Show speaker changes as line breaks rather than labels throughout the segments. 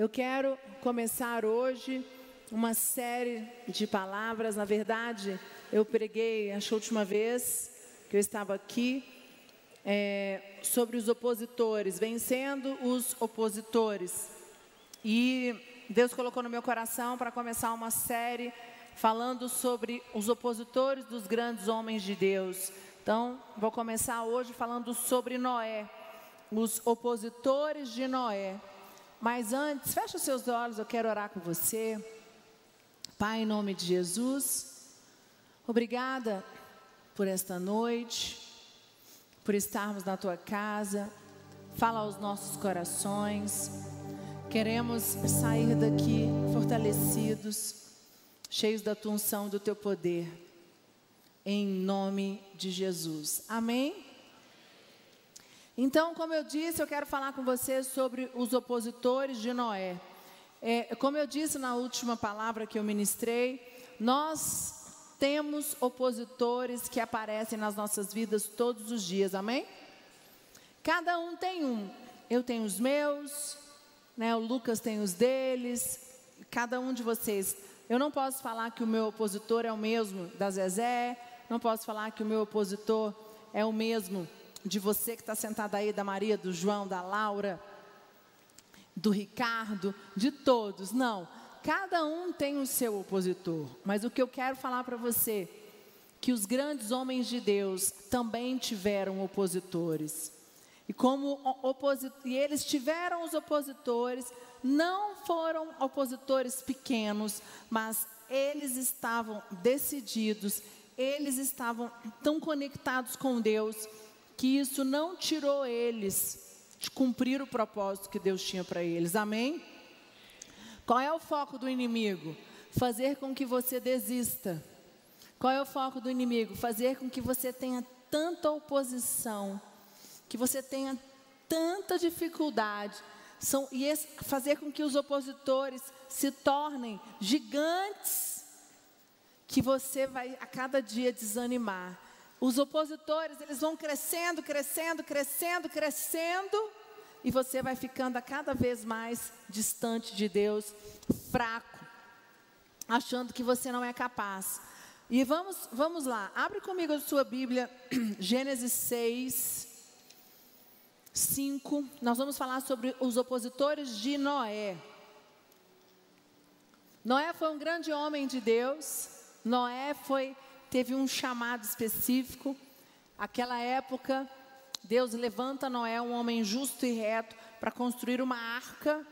Eu quero começar hoje uma série de palavras. Na verdade, eu preguei, acho a última vez que eu estava aqui, é, sobre os opositores, vencendo os opositores. E Deus colocou no meu coração para começar uma série falando sobre os opositores dos grandes homens de Deus. Então, vou começar hoje falando sobre Noé, os opositores de Noé. Mas antes, fecha os seus olhos, eu quero orar com você. Pai, em nome de Jesus, obrigada por esta noite, por estarmos na tua casa. Fala aos nossos corações. Queremos sair daqui fortalecidos, cheios da tua unção, do teu poder. Em nome de Jesus. Amém? Então, como eu disse, eu quero falar com você sobre os opositores de Noé. É, como eu disse na última palavra que eu ministrei, nós temos opositores que aparecem nas nossas vidas todos os dias, amém? Cada um tem um. Eu tenho os meus, né, o Lucas tem os deles, cada um de vocês. Eu não posso falar que o meu opositor é o mesmo da Zezé, não posso falar que o meu opositor é o mesmo de você que está sentado aí, da Maria, do João, da Laura, do Ricardo, de todos. Não, cada um tem o seu opositor. Mas o que eu quero falar para você, que os grandes homens de Deus também tiveram opositores. E como e eles tiveram os opositores, não foram opositores pequenos, mas eles estavam decididos, eles estavam tão conectados com Deus que isso não tirou eles de cumprir o propósito que Deus tinha para eles. Amém? Qual é o foco do inimigo? Fazer com que você desista. Qual é o foco do inimigo? Fazer com que você tenha tanta oposição, que você tenha tanta dificuldade. São, e esse, fazer com que os opositores se tornem gigantes, que você vai a cada dia desanimar os opositores, eles vão crescendo, crescendo, crescendo, crescendo, e você vai ficando a cada vez mais distante de Deus, fraco, achando que você não é capaz. E vamos, vamos lá, abre comigo a sua Bíblia, Gênesis 6, 5. Nós vamos falar sobre os opositores de Noé. Noé foi um grande homem de Deus, Noé foi teve um chamado específico. Aquela época, Deus levanta Noé, um homem justo e reto, para construir uma arca,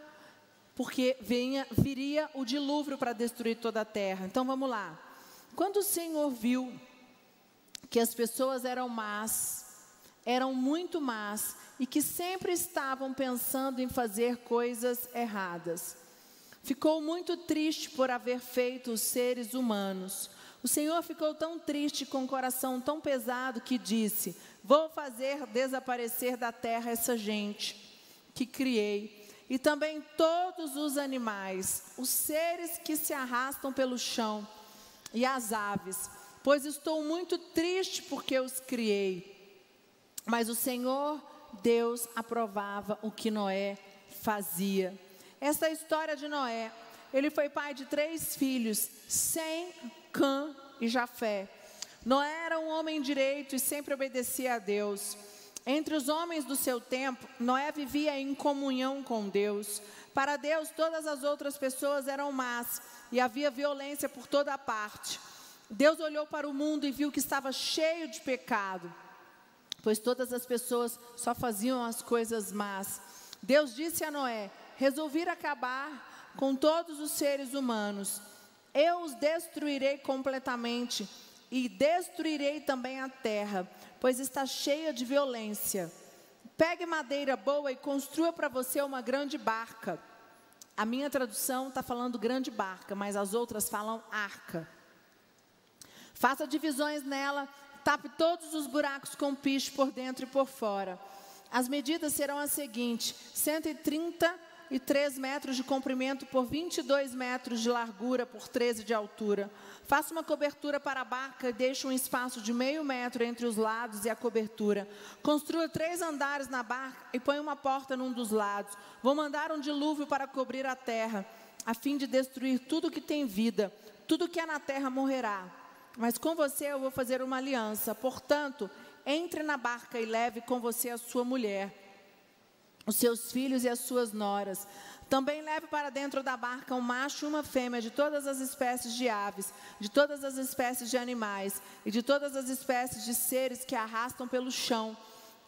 porque venha, viria o dilúvio para destruir toda a terra. Então vamos lá. Quando o Senhor viu que as pessoas eram más, eram muito más, e que sempre estavam pensando em fazer coisas erradas, ficou muito triste por haver feito os seres humanos o Senhor ficou tão triste, com o coração tão pesado, que disse: Vou fazer desaparecer da terra essa gente que criei, e também todos os animais, os seres que se arrastam pelo chão, e as aves, pois estou muito triste porque os criei. Mas o Senhor Deus aprovava o que Noé fazia. Essa é a história de Noé. Ele foi pai de três filhos, sem Cã e Jafé. Noé era um homem direito e sempre obedecia a Deus. Entre os homens do seu tempo, Noé vivia em comunhão com Deus. Para Deus, todas as outras pessoas eram más e havia violência por toda parte. Deus olhou para o mundo e viu que estava cheio de pecado, pois todas as pessoas só faziam as coisas más. Deus disse a Noé: Resolvi acabar com todos os seres humanos eu os destruirei completamente e destruirei também a terra, pois está cheia de violência. Pegue madeira boa e construa para você uma grande barca. A minha tradução está falando grande barca, mas as outras falam arca. Faça divisões nela, tape todos os buracos com piche por dentro e por fora. As medidas serão as seguintes: 130 e 3 metros de comprimento por 22 metros de largura por 13 de altura. Faça uma cobertura para a barca e deixe um espaço de meio metro entre os lados e a cobertura. Construa três andares na barca e põe uma porta num dos lados. Vou mandar um dilúvio para cobrir a terra, a fim de destruir tudo que tem vida. Tudo que é na terra morrerá. Mas com você eu vou fazer uma aliança. Portanto, entre na barca e leve com você a sua mulher, os seus filhos e as suas noras. Também leve para dentro da barca um macho e uma fêmea de todas as espécies de aves, de todas as espécies de animais e de todas as espécies de seres que arrastam pelo chão,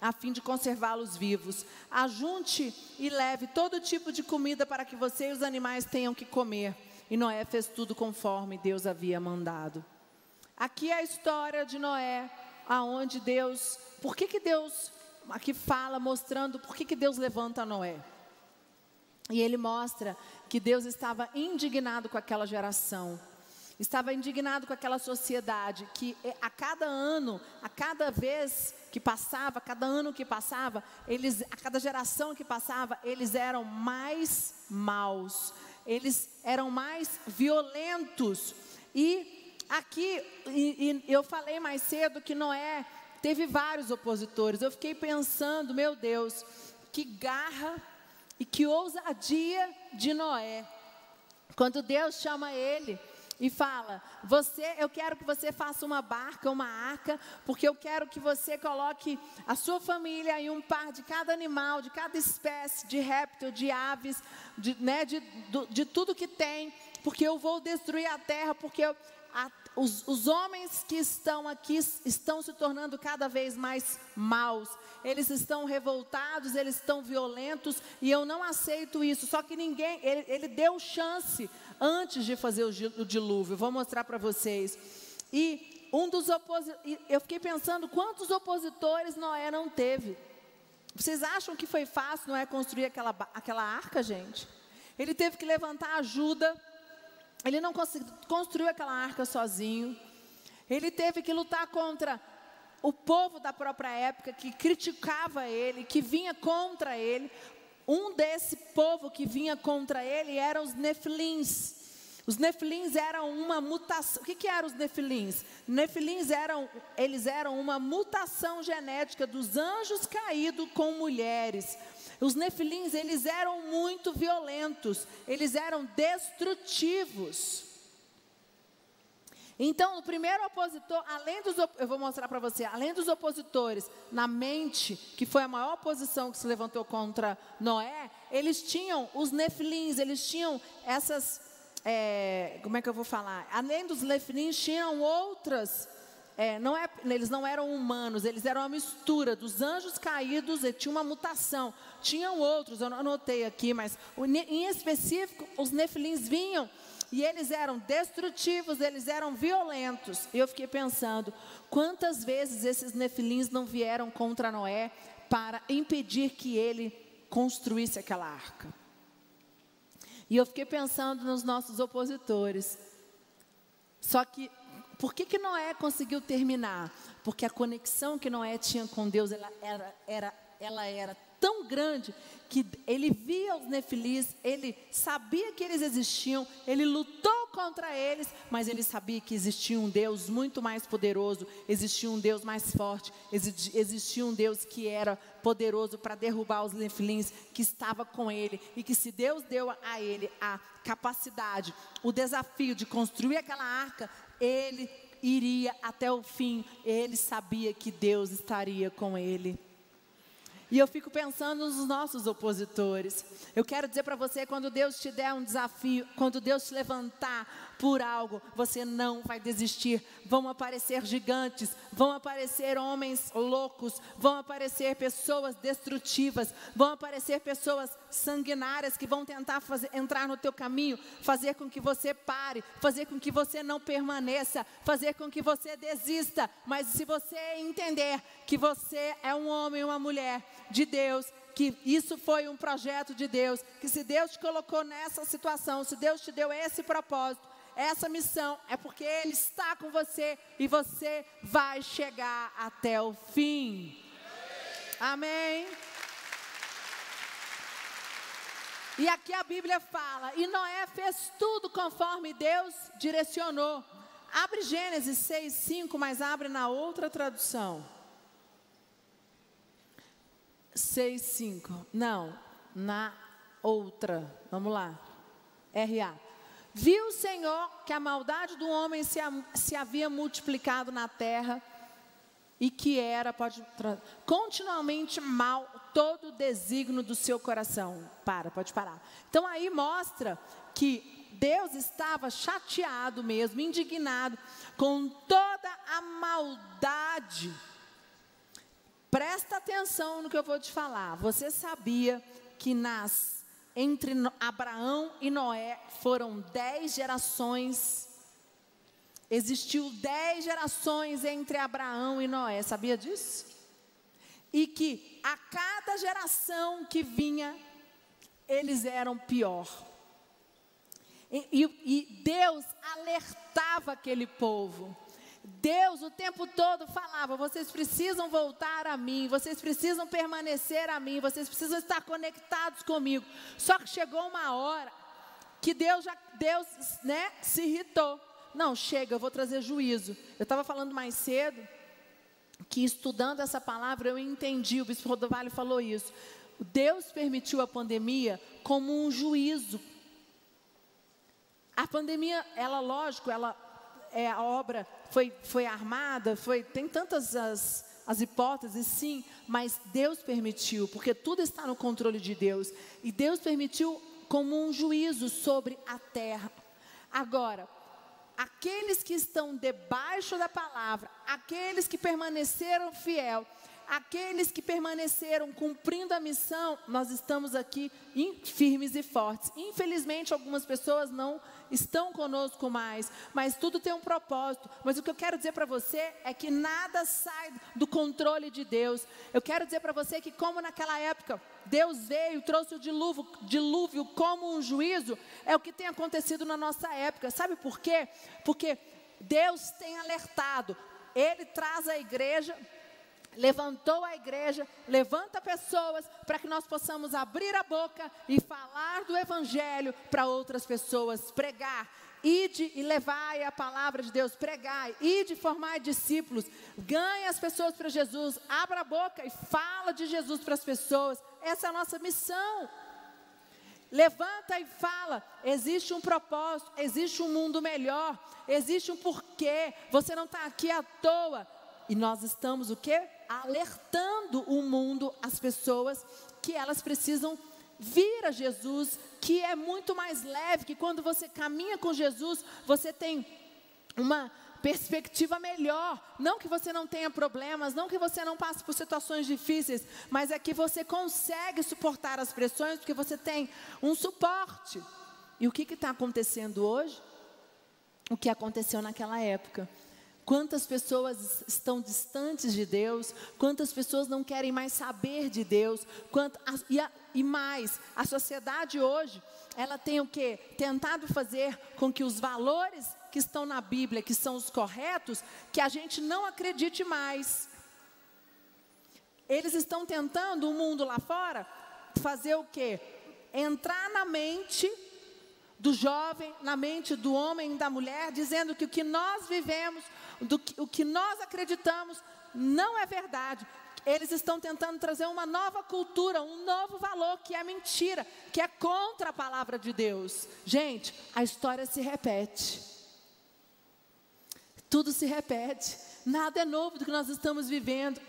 a fim de conservá-los vivos. Ajunte e leve todo tipo de comida para que você e os animais tenham que comer. E Noé fez tudo conforme Deus havia mandado. Aqui é a história de Noé, aonde Deus, por que, que Deus aqui fala mostrando por que, que Deus levanta Noé? E ele mostra que Deus estava indignado com aquela geração, estava indignado com aquela sociedade que eh, a cada ano, a cada vez que passava, a cada ano que passava, eles, a cada geração que passava, eles eram mais maus, eles eram mais violentos e aqui, e, e eu falei mais cedo que Noé teve vários opositores. Eu fiquei pensando, meu Deus, que garra e que ousadia de Noé. Quando Deus chama ele e fala: "Você, eu quero que você faça uma barca, uma arca, porque eu quero que você coloque a sua família em um par de cada animal, de cada espécie de réptil, de aves, de, né, de, de, de tudo que tem, porque eu vou destruir a terra, porque a, os, os homens que estão aqui estão se tornando cada vez mais maus. Eles estão revoltados, eles estão violentos e eu não aceito isso. Só que ninguém, ele, ele deu chance antes de fazer o, o dilúvio. Vou mostrar para vocês. E um dos opositores, eu fiquei pensando quantos opositores Noé não teve. Vocês acham que foi fácil Noé construir aquela, aquela arca, gente? Ele teve que levantar ajuda ele não construiu aquela arca sozinho. Ele teve que lutar contra o povo da própria época que criticava ele, que vinha contra ele. Um desse povo que vinha contra ele eram os nefilins. Os nefilins eram uma mutação. O que, que eram os nefilins? Nefilins eram, eles eram uma mutação genética dos anjos caídos com mulheres. Os nefilins, eles eram muito violentos, eles eram destrutivos. Então, o primeiro opositor, além dos, eu vou mostrar para você, além dos opositores na mente, que foi a maior oposição que se levantou contra Noé, eles tinham os nefilins, eles tinham essas, é, como é que eu vou falar? Além dos nefilins, tinham outras é, não é, eles não eram humanos, eles eram uma mistura dos anjos caídos, e tinha uma mutação. Tinham outros, eu não anotei aqui, mas em específico, os nefilins vinham e eles eram destrutivos, eles eram violentos. E eu fiquei pensando, quantas vezes esses nefilins não vieram contra Noé para impedir que ele construísse aquela arca? E eu fiquei pensando nos nossos opositores. Só que por que, que Noé conseguiu terminar? Porque a conexão que Noé tinha com Deus ela era, era, ela era tão grande que ele via os nefilis, ele sabia que eles existiam, ele lutou contra eles, mas ele sabia que existia um Deus muito mais poderoso, existia um Deus mais forte, existia um Deus que era poderoso para derrubar os nefilins, que estava com ele, e que se Deus deu a ele a capacidade, o desafio de construir aquela arca, ele iria até o fim, ele sabia que Deus estaria com ele. E eu fico pensando nos nossos opositores. Eu quero dizer para você, quando Deus te der um desafio, quando Deus te levantar por algo, você não vai desistir. Vão aparecer gigantes, vão aparecer homens loucos, vão aparecer pessoas destrutivas, vão aparecer pessoas sanguinárias que vão tentar fazer, entrar no teu caminho, fazer com que você pare, fazer com que você não permaneça, fazer com que você desista. Mas se você entender que você é um homem, uma mulher de Deus, que isso foi um projeto de Deus, que se Deus te colocou nessa situação, se Deus te deu esse propósito, essa missão é porque Ele está com você e você vai chegar até o fim. Amém. E aqui a Bíblia fala: e Noé fez tudo conforme Deus direcionou. Abre Gênesis 6, 5, mas abre na outra tradução. 6, 5. Não, na outra. Vamos lá. RA. Viu o Senhor que a maldade do homem se, se havia multiplicado na terra e que era, pode continuamente mal todo o desígnio do seu coração. Para, pode parar. Então aí mostra que Deus estava chateado mesmo, indignado com toda a maldade. Presta atenção no que eu vou te falar. Você sabia que nas entre Abraão e Noé foram dez gerações. Existiu dez gerações entre Abraão e Noé, sabia disso? E que a cada geração que vinha, eles eram pior. E, e, e Deus alertava aquele povo. Deus o tempo todo falava: vocês precisam voltar a mim, vocês precisam permanecer a mim, vocês precisam estar conectados comigo. Só que chegou uma hora que Deus já Deus, né, se irritou. Não, chega, eu vou trazer juízo. Eu estava falando mais cedo que estudando essa palavra eu entendi, o bispo Rodovalho falou isso. Deus permitiu a pandemia como um juízo. A pandemia, ela, lógico, ela é a obra foi, foi armada, foi, tem tantas as, as hipóteses, sim, mas Deus permitiu, porque tudo está no controle de Deus. E Deus permitiu como um juízo sobre a terra. Agora, aqueles que estão debaixo da palavra, aqueles que permaneceram fiel, aqueles que permaneceram cumprindo a missão, nós estamos aqui firmes e fortes. Infelizmente, algumas pessoas não estão conosco mais, mas tudo tem um propósito. Mas o que eu quero dizer para você é que nada sai do controle de Deus. Eu quero dizer para você que, como naquela época, Deus veio, trouxe o dilúvio, dilúvio como um juízo, é o que tem acontecido na nossa época. Sabe por quê? Porque Deus tem alertado, Ele traz a igreja levantou a igreja, levanta pessoas para que nós possamos abrir a boca e falar do evangelho para outras pessoas, pregar. Ide e levai a palavra de Deus, pregai, ide formar discípulos, ganhe as pessoas para Jesus, abra a boca e fala de Jesus para as pessoas. Essa é a nossa missão. Levanta e fala: existe um propósito, existe um mundo melhor, existe um porquê. Você não está aqui à toa. E nós estamos o quê? Alertando o mundo, as pessoas, que elas precisam vir a Jesus, que é muito mais leve, que quando você caminha com Jesus, você tem uma perspectiva melhor. Não que você não tenha problemas, não que você não passe por situações difíceis, mas é que você consegue suportar as pressões, porque você tem um suporte. E o que está acontecendo hoje? O que aconteceu naquela época. Quantas pessoas estão distantes de Deus, quantas pessoas não querem mais saber de Deus, quanto, e, a, e mais, a sociedade hoje, ela tem o que? Tentado fazer com que os valores que estão na Bíblia, que são os corretos, que a gente não acredite mais. Eles estão tentando, o mundo lá fora, fazer o que? Entrar na mente do jovem, na mente do homem e da mulher, dizendo que o que nós vivemos, do que, o que nós acreditamos não é verdade. Eles estão tentando trazer uma nova cultura, um novo valor que é mentira, que é contra a palavra de Deus. Gente, a história se repete. Tudo se repete. Nada é novo do que nós estamos vivendo.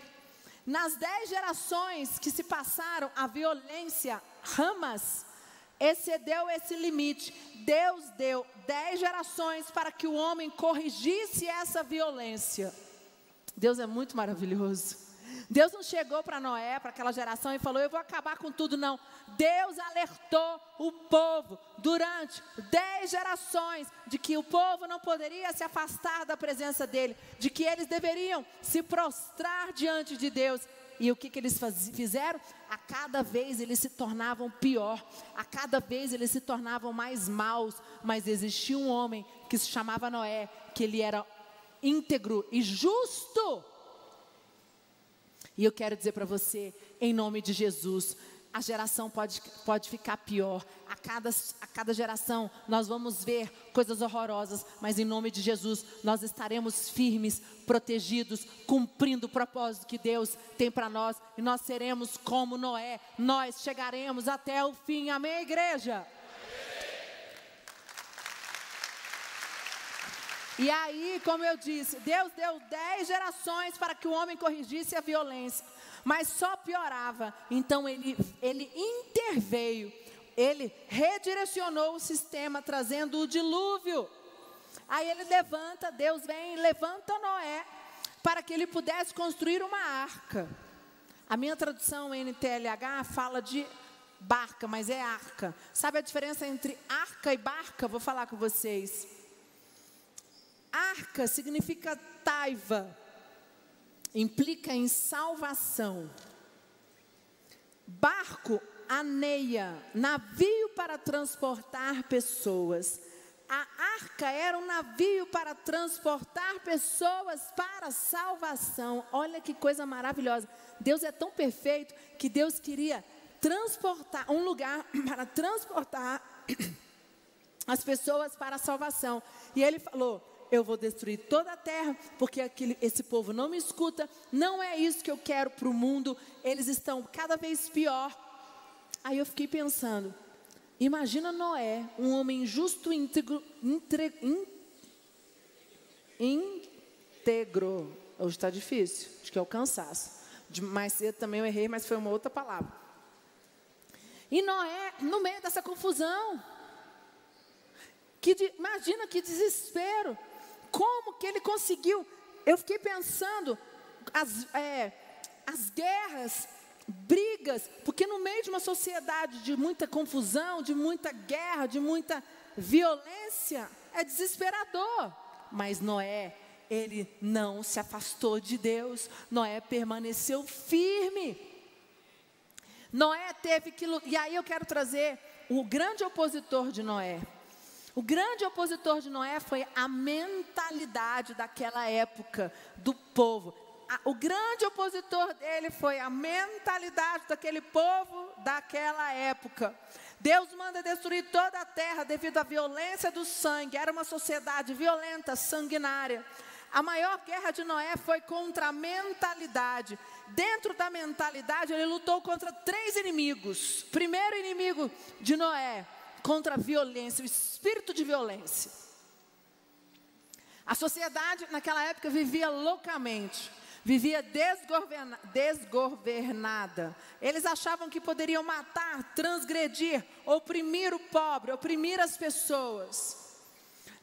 Nas dez gerações que se passaram, a violência, ramas, excedeu esse limite. Deus deu dez gerações para que o homem corrigisse essa violência. Deus é muito maravilhoso. Deus não chegou para Noé, para aquela geração, e falou: Eu vou acabar com tudo, não. Deus alertou o povo durante dez gerações de que o povo não poderia se afastar da presença dele, de que eles deveriam se prostrar diante de Deus. E o que, que eles fizeram? A cada vez eles se tornavam pior, a cada vez eles se tornavam mais maus. Mas existia um homem que se chamava Noé, que ele era íntegro e justo. E eu quero dizer para você, em nome de Jesus, a geração pode, pode ficar pior. A cada, a cada geração nós vamos ver coisas horrorosas, mas em nome de Jesus nós estaremos firmes, protegidos, cumprindo o propósito que Deus tem para nós e nós seremos como Noé. Nós chegaremos até o fim. Amém, igreja? E aí, como eu disse, Deus deu dez gerações para que o homem corrigisse a violência mas só piorava. Então ele, ele interveio, ele redirecionou o sistema, trazendo o dilúvio. Aí ele levanta, Deus vem e levanta Noé para que ele pudesse construir uma arca. A minha tradução NTLH fala de barca, mas é arca. Sabe a diferença entre arca e barca? Vou falar com vocês. Arca significa taiva, implica em salvação. Barco, aneia, navio para transportar pessoas. A arca era um navio para transportar pessoas para salvação. Olha que coisa maravilhosa. Deus é tão perfeito que Deus queria transportar um lugar para transportar as pessoas para a salvação. E ele falou: eu vou destruir toda a terra, porque aquele, esse povo não me escuta, não é isso que eu quero para o mundo, eles estão cada vez pior. Aí eu fiquei pensando, imagina Noé, um homem justo, íntegro, entre, in, íntegro, hoje está difícil, acho que é o cansaço, de mais cedo também eu errei, mas foi uma outra palavra. E Noé, no meio dessa confusão, que de, imagina que desespero. Como que ele conseguiu? Eu fiquei pensando, as, é, as guerras, brigas, porque no meio de uma sociedade de muita confusão, de muita guerra, de muita violência, é desesperador. Mas Noé, ele não se afastou de Deus, Noé permaneceu firme. Noé teve que. E aí eu quero trazer o grande opositor de Noé. O grande opositor de Noé foi a mentalidade daquela época do povo. O grande opositor dele foi a mentalidade daquele povo daquela época. Deus manda destruir toda a terra devido à violência do sangue. Era uma sociedade violenta, sanguinária. A maior guerra de Noé foi contra a mentalidade. Dentro da mentalidade, ele lutou contra três inimigos. Primeiro inimigo de Noé contra a violência, o espírito de violência. A sociedade naquela época vivia loucamente, vivia desgoverna, desgovernada. Eles achavam que poderiam matar, transgredir, oprimir o pobre, oprimir as pessoas.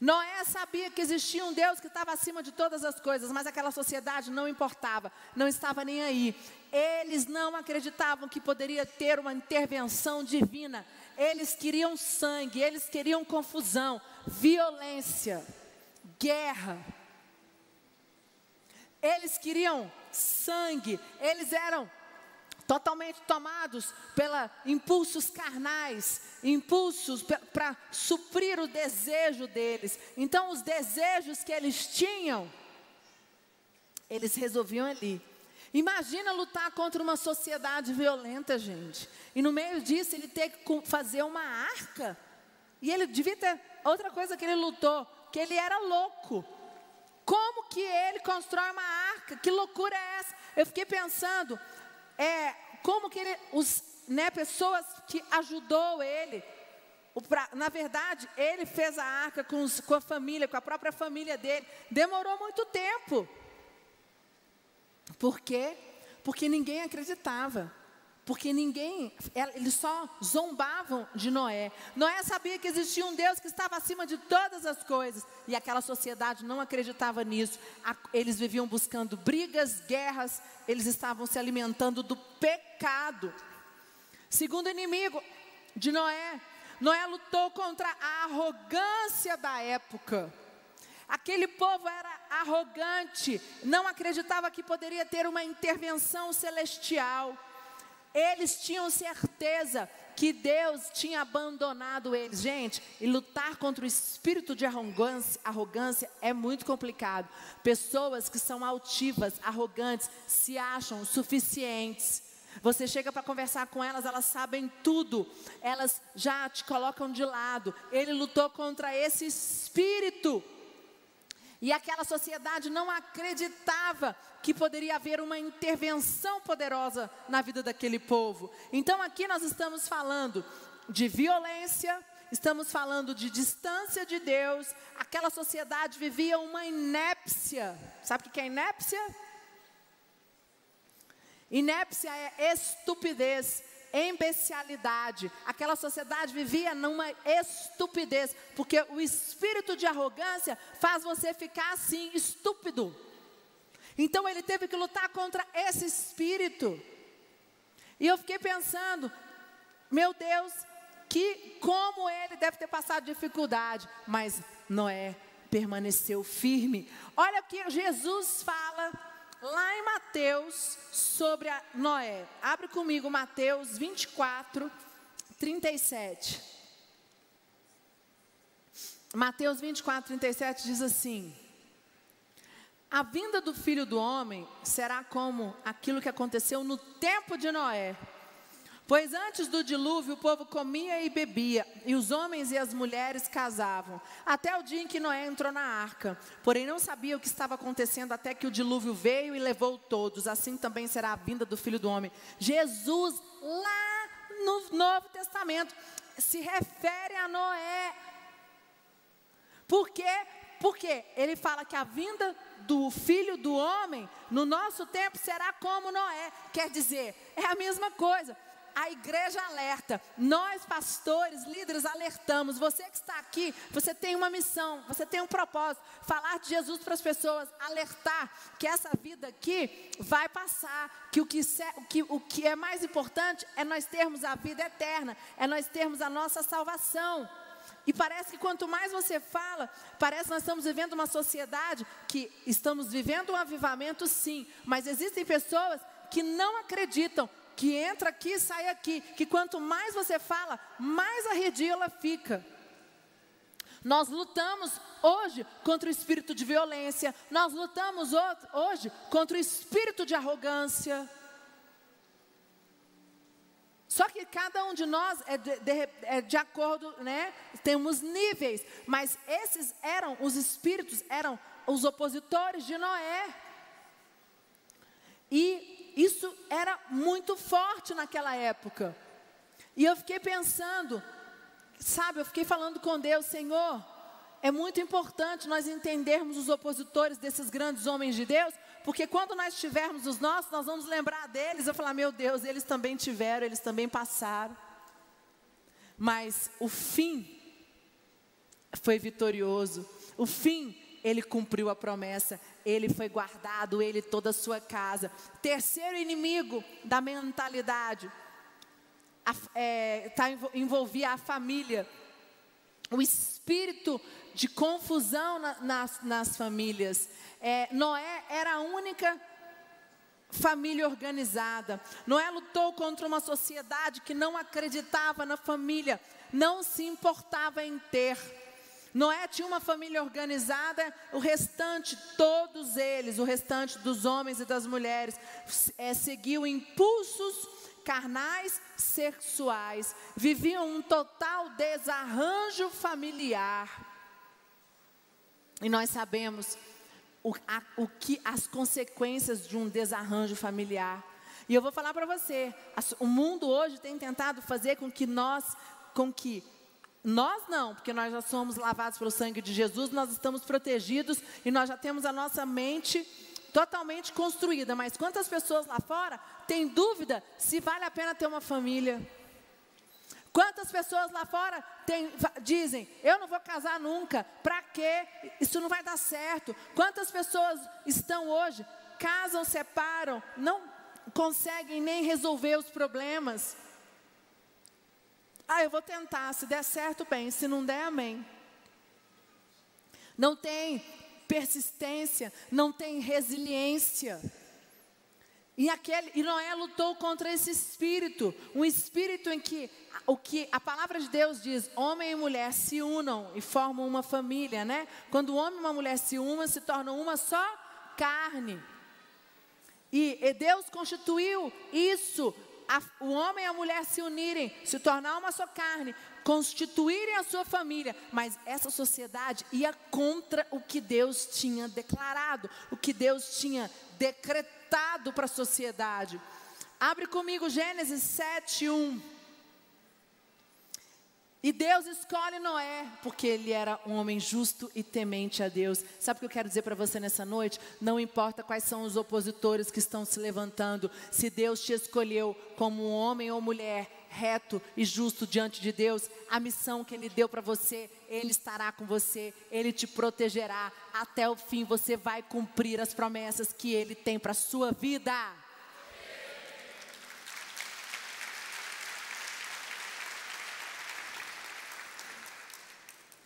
Noé sabia que existia um Deus que estava acima de todas as coisas, mas aquela sociedade não importava, não estava nem aí. Eles não acreditavam que poderia ter uma intervenção divina eles queriam sangue, eles queriam confusão, violência, guerra. Eles queriam sangue, eles eram totalmente tomados pela impulsos carnais, impulsos para suprir o desejo deles. Então, os desejos que eles tinham, eles resolviam ali. Imagina lutar contra uma sociedade violenta, gente. E no meio disso ele ter que fazer uma arca. E ele devia ter outra coisa que ele lutou, que ele era louco. Como que ele constrói uma arca? Que loucura é essa? Eu fiquei pensando, é, como que ele, os, né, pessoas que ajudou ele, pra, na verdade, ele fez a arca com, os, com a família, com a própria família dele. Demorou muito tempo. Por quê? Porque ninguém acreditava. Porque ninguém, eles só zombavam de Noé. Noé sabia que existia um Deus que estava acima de todas as coisas. E aquela sociedade não acreditava nisso. Eles viviam buscando brigas, guerras, eles estavam se alimentando do pecado. Segundo inimigo de Noé, Noé lutou contra a arrogância da época. Aquele povo era arrogante, não acreditava que poderia ter uma intervenção celestial. Eles tinham certeza que Deus tinha abandonado eles. Gente, e lutar contra o espírito de arrogância, arrogância é muito complicado. Pessoas que são altivas, arrogantes, se acham suficientes. Você chega para conversar com elas, elas sabem tudo, elas já te colocam de lado. Ele lutou contra esse espírito. E aquela sociedade não acreditava que poderia haver uma intervenção poderosa na vida daquele povo. Então aqui nós estamos falando de violência, estamos falando de distância de Deus. Aquela sociedade vivia uma inépcia. Sabe o que é inépcia? Inépcia é estupidez, imbecilidade. Aquela sociedade vivia numa estupidez, porque o espírito de arrogância faz você ficar assim, estúpido. Então ele teve que lutar contra esse espírito. E eu fiquei pensando, meu Deus, que como ele deve ter passado dificuldade, mas Noé permaneceu firme. Olha o que Jesus fala lá em Mateus sobre Noé. Abre comigo Mateus 24, 37. Mateus 24, 37 diz assim: A vinda do filho do homem será como aquilo que aconteceu no tempo de Noé. Pois antes do dilúvio o povo comia e bebia, e os homens e as mulheres casavam, até o dia em que Noé entrou na arca. Porém não sabia o que estava acontecendo até que o dilúvio veio e levou todos. Assim também será a vinda do Filho do Homem. Jesus, lá no Novo Testamento, se refere a Noé. Por quê? Porque ele fala que a vinda do filho do homem, no nosso tempo, será como Noé. Quer dizer, é a mesma coisa a igreja alerta, nós pastores, líderes alertamos. Você que está aqui, você tem uma missão, você tem um propósito, falar de Jesus para as pessoas, alertar que essa vida aqui vai passar, que o que, o que, o que é mais importante é nós termos a vida eterna, é nós termos a nossa salvação. E parece que quanto mais você fala, parece que nós estamos vivendo uma sociedade que estamos vivendo um avivamento, sim, mas existem pessoas que não acreditam que entra aqui e sai aqui, que quanto mais você fala, mais arredia ela fica. Nós lutamos hoje contra o espírito de violência, nós lutamos hoje contra o espírito de arrogância. Só que cada um de nós é de, de, é de acordo, né? Temos níveis, mas esses eram os espíritos, eram os opositores de Noé. E isso era muito forte naquela época. E eu fiquei pensando, sabe, eu fiquei falando com Deus, Senhor, é muito importante nós entendermos os opositores desses grandes homens de Deus, porque quando nós tivermos os nossos, nós vamos lembrar deles e falar: meu Deus, eles também tiveram, eles também passaram. Mas o fim foi vitorioso. O fim ele cumpriu a promessa, ele foi guardado, ele toda a sua casa. Terceiro inimigo da mentalidade, é, tá, envolvia a família. O espírito de confusão na, nas, nas famílias. É, Noé era a única família organizada. Noé lutou contra uma sociedade que não acreditava na família, não se importava em ter. Noé tinha uma família organizada, o restante, todos eles, o restante dos homens e das mulheres, é, seguiu impulsos carnais sexuais, viviam um total desarranjo familiar. E nós sabemos o, a, o que as consequências de um desarranjo familiar. E eu vou falar para você, o mundo hoje tem tentado fazer com que nós, com que nós não, porque nós já somos lavados pelo sangue de Jesus, nós estamos protegidos e nós já temos a nossa mente totalmente construída. Mas quantas pessoas lá fora têm dúvida se vale a pena ter uma família? Quantas pessoas lá fora tem, dizem, eu não vou casar nunca, para quê? Isso não vai dar certo. Quantas pessoas estão hoje, casam, separam, não conseguem nem resolver os problemas. Ah, eu vou tentar, se der certo, bem, se não der, amém. Não tem persistência, não tem resiliência. E, aquele, e Noé lutou contra esse espírito, um espírito em que o que a palavra de Deus diz, homem e mulher se unam e formam uma família, né? Quando o homem e uma mulher se unam, se tornam uma só carne. E, e Deus constituiu isso a, o homem e a mulher se unirem, se tornar uma só carne, constituírem a sua família, mas essa sociedade ia contra o que Deus tinha declarado, o que Deus tinha decretado para a sociedade. Abre comigo Gênesis 7, 1. E Deus escolhe Noé, porque ele era um homem justo e temente a Deus. Sabe o que eu quero dizer para você nessa noite? Não importa quais são os opositores que estão se levantando, se Deus te escolheu como um homem ou mulher reto e justo diante de Deus, a missão que Ele deu para você, Ele estará com você, Ele te protegerá até o fim. Você vai cumprir as promessas que Ele tem para a sua vida.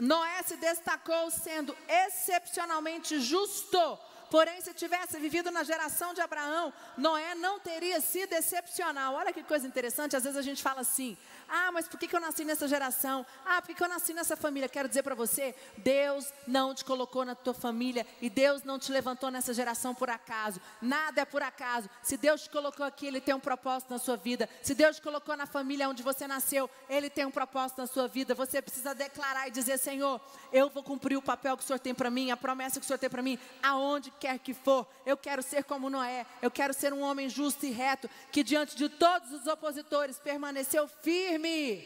Noé se destacou sendo excepcionalmente justo. Porém, se tivesse vivido na geração de Abraão, Noé não teria sido excepcional. Olha que coisa interessante, às vezes a gente fala assim: ah, mas por que, eu nasci nessa geração? Ah, por que eu nasci nessa família? Quero dizer para você: Deus não te colocou na tua família e Deus não te levantou nessa geração por acaso. Nada é por acaso. Se Deus te colocou aqui, Ele tem um propósito na sua vida. Se Deus te colocou na família onde você nasceu, Ele tem um propósito na sua vida. Você precisa declarar e dizer: Senhor, eu vou cumprir o papel que o Senhor tem para mim, a promessa que o Senhor tem para mim, aonde quer que for. Eu quero ser como Noé. Eu quero ser um homem justo e reto, que diante de todos os opositores permaneceu firme.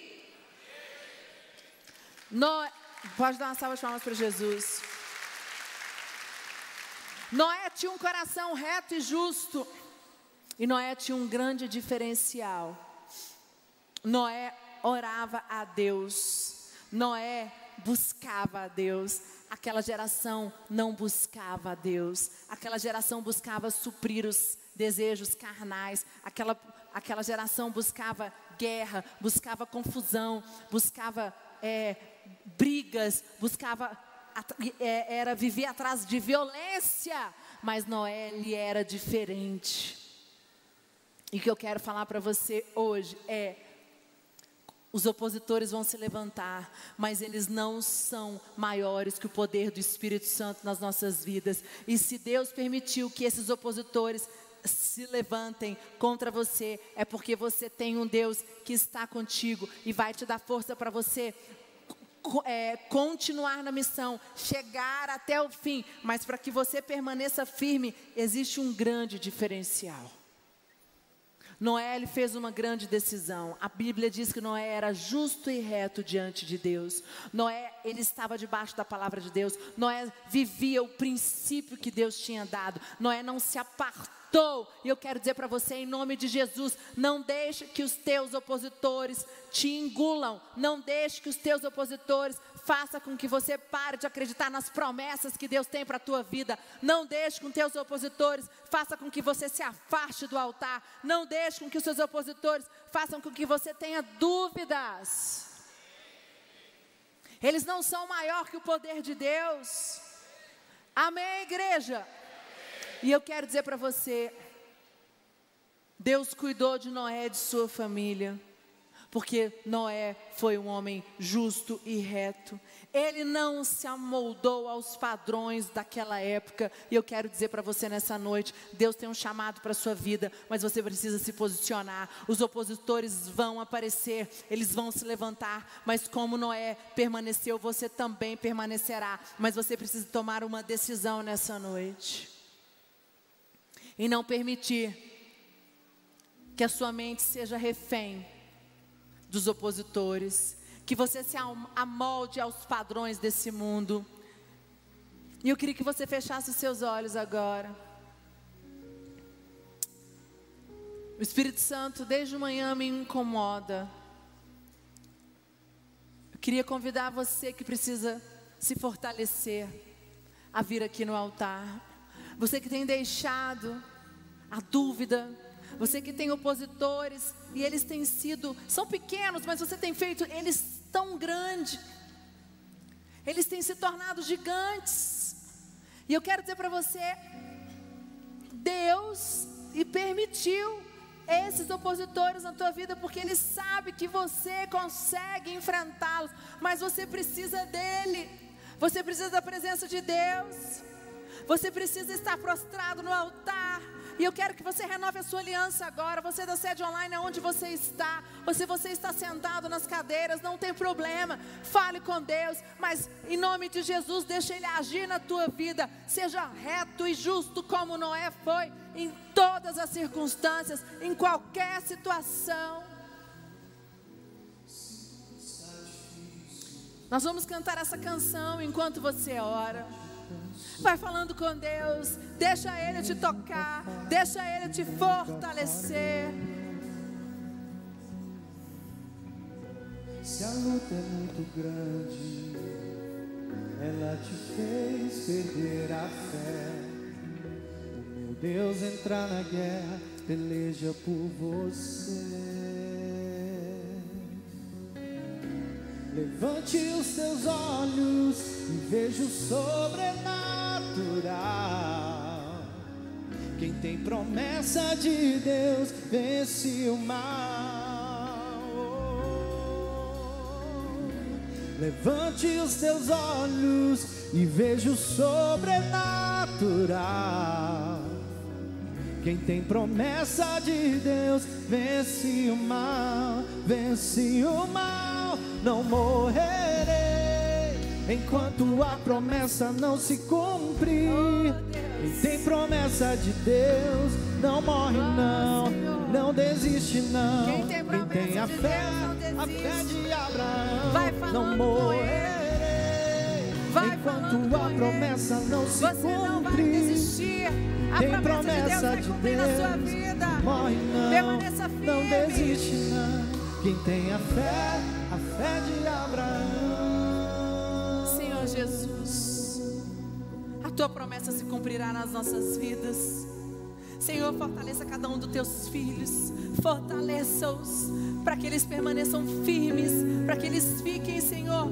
Noé, pode dar uma salva de palmas para Jesus. Noé tinha um coração reto e justo. E Noé tinha um grande diferencial. Noé orava a Deus. Noé buscava a Deus. Aquela geração não buscava a Deus. Aquela geração buscava suprir os desejos carnais. Aquela, aquela geração buscava guerra, buscava confusão, buscava é, brigas, buscava é, era viver atrás de violência, mas Noé era diferente. E o que eu quero falar para você hoje é os opositores vão se levantar, mas eles não são maiores que o poder do Espírito Santo nas nossas vidas. E se Deus permitiu que esses opositores se levantem contra você, é porque você tem um Deus que está contigo e vai te dar força para você é, continuar na missão, chegar até o fim, mas para que você permaneça firme, existe um grande diferencial. Noé ele fez uma grande decisão. A Bíblia diz que Noé era justo e reto diante de Deus. Noé, ele estava debaixo da palavra de Deus. Noé vivia o princípio que Deus tinha dado. Noé não se apartou e eu quero dizer para você, em nome de Jesus, não deixe que os teus opositores te engulam. Não deixe que os teus opositores façam com que você pare de acreditar nas promessas que Deus tem para a tua vida. Não deixe com teus opositores faça com que você se afaste do altar. Não deixe com que os seus opositores façam com que você tenha dúvidas. Eles não são maior que o poder de Deus. Amém, igreja? E eu quero dizer para você: Deus cuidou de Noé e de sua família, porque Noé foi um homem justo e reto. Ele não se amoldou aos padrões daquela época. E eu quero dizer para você nessa noite: Deus tem um chamado para a sua vida, mas você precisa se posicionar. Os opositores vão aparecer, eles vão se levantar, mas como Noé permaneceu, você também permanecerá. Mas você precisa tomar uma decisão nessa noite e não permitir que a sua mente seja refém dos opositores, que você se amolde aos padrões desse mundo. E eu queria que você fechasse os seus olhos agora. O Espírito Santo desde manhã me incomoda. Eu queria convidar você que precisa se fortalecer a vir aqui no altar. Você que tem deixado a dúvida, você que tem opositores e eles têm sido, são pequenos, mas você tem feito eles tão grandes. Eles têm se tornado gigantes. E eu quero dizer para você, Deus e permitiu esses opositores na tua vida, porque Ele sabe que você consegue enfrentá-los, mas você precisa dEle, você precisa da presença de Deus. Você precisa estar prostrado no altar, E eu quero que você renove a sua aliança agora. Você da sede online, onde você está. Ou se você está sentado nas cadeiras, não tem problema. Fale com Deus. Mas em nome de Jesus, deixa Ele agir na tua vida. Seja reto e justo como Noé foi. Em todas as circunstâncias, em qualquer situação. Nós vamos cantar essa canção enquanto você ora. Vai falando com Deus, deixa Ele te tocar, deixa Ele te fortalecer.
Se a luta é muito grande, ela te fez perder a fé. O meu Deus entrar na guerra, peleja por você. Levante os teus olhos e veja o sobrenatural. Quem tem promessa de Deus vence o mal. Levante os teus olhos e veja o sobrenatural. Quem tem promessa de Deus vence o mal, vence o mal não morrerei enquanto a promessa não se cumprir. Quem tem promessa de Deus não morre não, não desiste não.
Quem tem,
Quem tem a fé,
Deus,
a fé de Abraão, não morrerei enquanto a promessa não se
Você
cumprir.
não vai desistir. A
Tem
promessa,
promessa
de Deus vai
de
cumprir na sua vida.
Morre não, não desiste não. Quem tem a fé, fé de Abraão.
Senhor Jesus, a tua promessa se cumprirá nas nossas vidas. Senhor, fortaleça cada um dos teus filhos, fortaleça-os para que eles permaneçam firmes, para que eles fiquem, Senhor,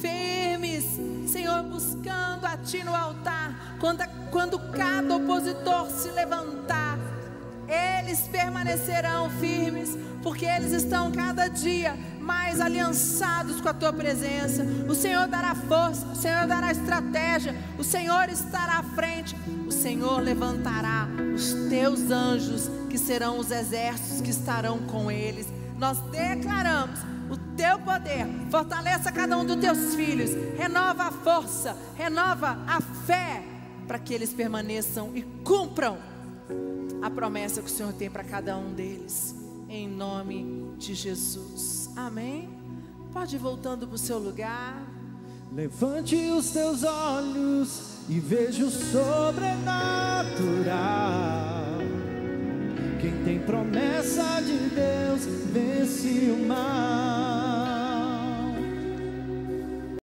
firmes, Senhor, buscando a Ti no altar, quando, quando cada opositor se levantar, eles permanecerão firmes, porque eles estão cada dia mais aliançados com a tua presença. O Senhor dará força, o Senhor dará estratégia, o Senhor estará à frente, o Senhor levantará os teus anjos, que serão os exércitos que estarão com eles. Nós declaramos o teu poder, fortaleça cada um dos teus filhos, renova a força, renova a fé, para que eles permaneçam e cumpram a promessa que o Senhor tem para cada um deles, em nome de Jesus. Amém? Pode ir voltando para o seu lugar.
Levante os teus olhos e veja o sobrenatural. Quem tem promessa de Deus vence o mal.